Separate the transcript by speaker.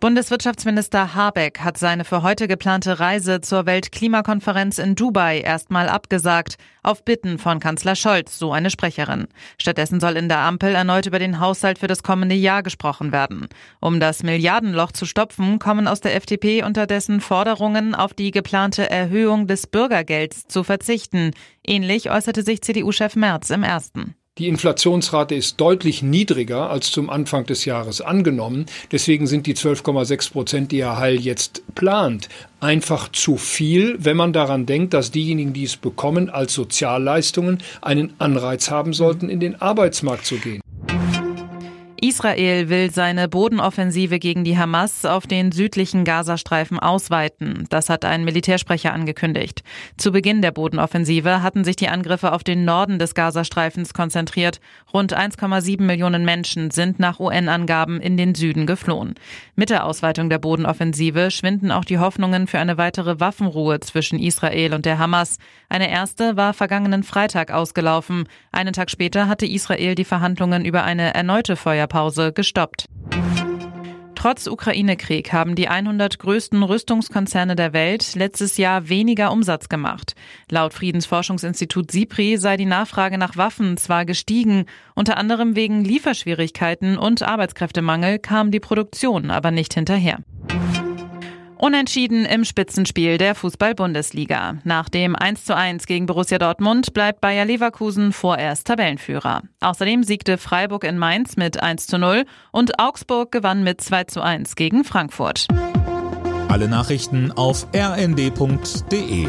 Speaker 1: Bundeswirtschaftsminister Habeck hat seine für heute geplante Reise zur Weltklimakonferenz in Dubai erstmal abgesagt, auf Bitten von Kanzler Scholz, so eine Sprecherin. Stattdessen soll in der Ampel erneut über den Haushalt für das kommende Jahr gesprochen werden. Um das Milliardenloch zu stopfen, kommen aus der FDP unterdessen Forderungen, auf die geplante Erhöhung des Bürgergelds zu verzichten. Ähnlich äußerte sich CDU-Chef Merz im ersten.
Speaker 2: Die Inflationsrate ist deutlich niedriger als zum Anfang des Jahres angenommen. Deswegen sind die 12,6 Prozent, die Herr Heil jetzt plant, einfach zu viel, wenn man daran denkt, dass diejenigen, die es bekommen, als Sozialleistungen einen Anreiz haben sollten, in den Arbeitsmarkt zu gehen.
Speaker 1: Israel will seine Bodenoffensive gegen die Hamas auf den südlichen Gazastreifen ausweiten. Das hat ein Militärsprecher angekündigt. Zu Beginn der Bodenoffensive hatten sich die Angriffe auf den Norden des Gazastreifens konzentriert. Rund 1,7 Millionen Menschen sind nach UN-Angaben in den Süden geflohen. Mit der Ausweitung der Bodenoffensive schwinden auch die Hoffnungen für eine weitere Waffenruhe zwischen Israel und der Hamas. Eine erste war vergangenen Freitag ausgelaufen. Einen Tag später hatte Israel die Verhandlungen über eine erneute Feuer Winterpause gestoppt. Trotz Ukraine-Krieg haben die 100 größten Rüstungskonzerne der Welt letztes Jahr weniger Umsatz gemacht. Laut Friedensforschungsinstitut SIPRI sei die Nachfrage nach Waffen zwar gestiegen, unter anderem wegen Lieferschwierigkeiten und Arbeitskräftemangel kam die Produktion aber nicht hinterher. Unentschieden im Spitzenspiel der Fußball-Bundesliga. Nach dem 1:1 gegen Borussia Dortmund bleibt Bayer Leverkusen vorerst Tabellenführer. Außerdem siegte Freiburg in Mainz mit 1:0 und Augsburg gewann mit 2:1 gegen Frankfurt.
Speaker 3: Alle Nachrichten auf rnd.de